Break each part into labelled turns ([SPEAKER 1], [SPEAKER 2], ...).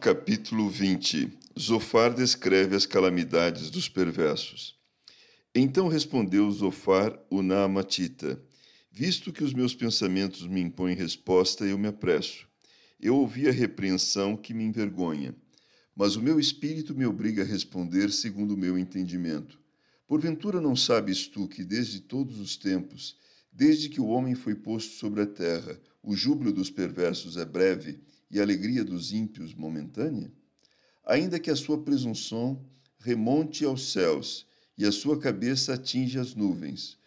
[SPEAKER 1] Capítulo 20 Zofar descreve as calamidades dos perversos. Então respondeu Zofar, o Naamatita: Visto que os meus pensamentos me impõem resposta, eu me apresso. Eu ouvi a repreensão que me envergonha, mas o meu espírito me obriga a responder segundo o meu entendimento. Porventura não sabes tu que desde todos os tempos, desde que o homem foi posto sobre a terra, o júbilo dos perversos é breve e alegria dos ímpios momentânea? Ainda que a sua presunção remonte aos céus e a sua cabeça atinja as nuvens,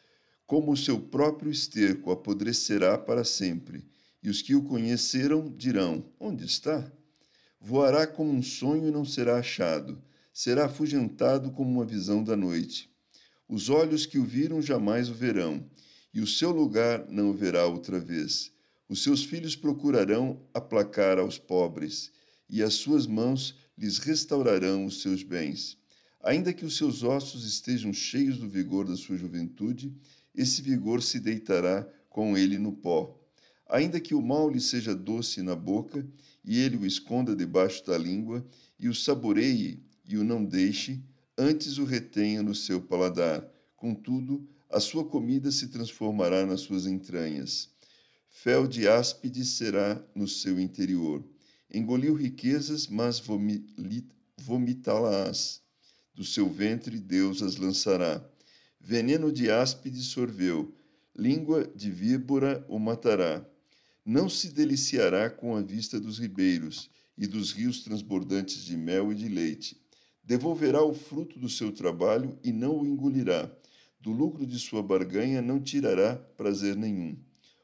[SPEAKER 1] como o seu próprio esterco apodrecerá para sempre, e os que o conheceram dirão: Onde está? Voará como um sonho e não será achado, será afugentado como uma visão da noite. Os olhos que o viram jamais o verão, e o seu lugar não o verá outra vez os seus filhos procurarão aplacar aos pobres, e as suas mãos lhes restaurarão os seus bens. Ainda que os seus ossos estejam cheios do vigor da sua juventude, esse vigor se deitará com ele no pó. Ainda que o mal lhe seja doce na boca, e ele o esconda debaixo da língua, e o saboreie e o não deixe, antes o retenha no seu paladar. Contudo, a sua comida se transformará nas suas entranhas fel de áspide será no seu interior. Engoliu riquezas, mas vomitá-las. Do seu ventre Deus as lançará. Veneno de áspide sorveu, língua de víbora o matará. Não se deliciará com a vista dos ribeiros e dos rios transbordantes de mel e de leite. Devolverá o fruto do seu trabalho e não o engolirá. Do lucro de sua barganha não tirará prazer nenhum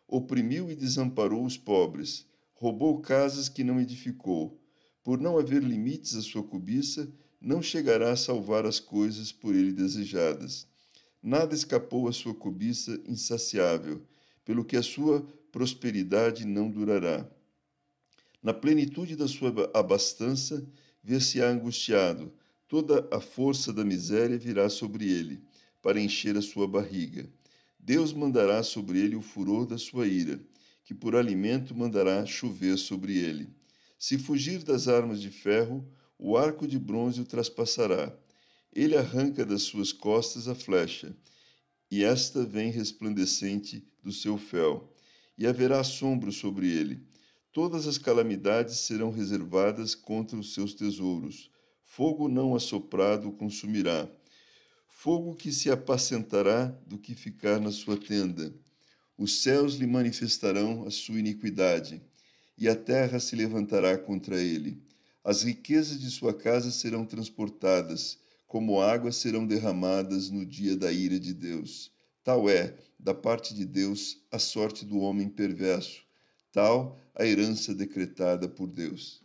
[SPEAKER 1] oprimiu e desamparou os pobres, roubou casas que não edificou. Por não haver limites à sua cobiça, não chegará a salvar as coisas por ele desejadas. Nada escapou à sua cobiça insaciável, pelo que a sua prosperidade não durará. Na plenitude da sua abastança, ver-se-á angustiado, toda a força da miséria virá sobre ele, para encher a sua barriga. Deus mandará sobre ele o furor da sua ira, que por alimento mandará chover sobre ele. Se fugir das armas de ferro, o arco de bronze o traspassará. Ele arranca das suas costas a flecha, e esta vem resplandecente do seu fel, e haverá assombro sobre ele. Todas as calamidades serão reservadas contra os seus tesouros. Fogo não assoprado o consumirá fogo que se apacentará do que ficar na sua tenda. Os céus lhe manifestarão a sua iniquidade, e a terra se levantará contra ele. As riquezas de sua casa serão transportadas, como águas serão derramadas no dia da ira de Deus. Tal é, da parte de Deus, a sorte do homem perverso, tal a herança decretada por Deus.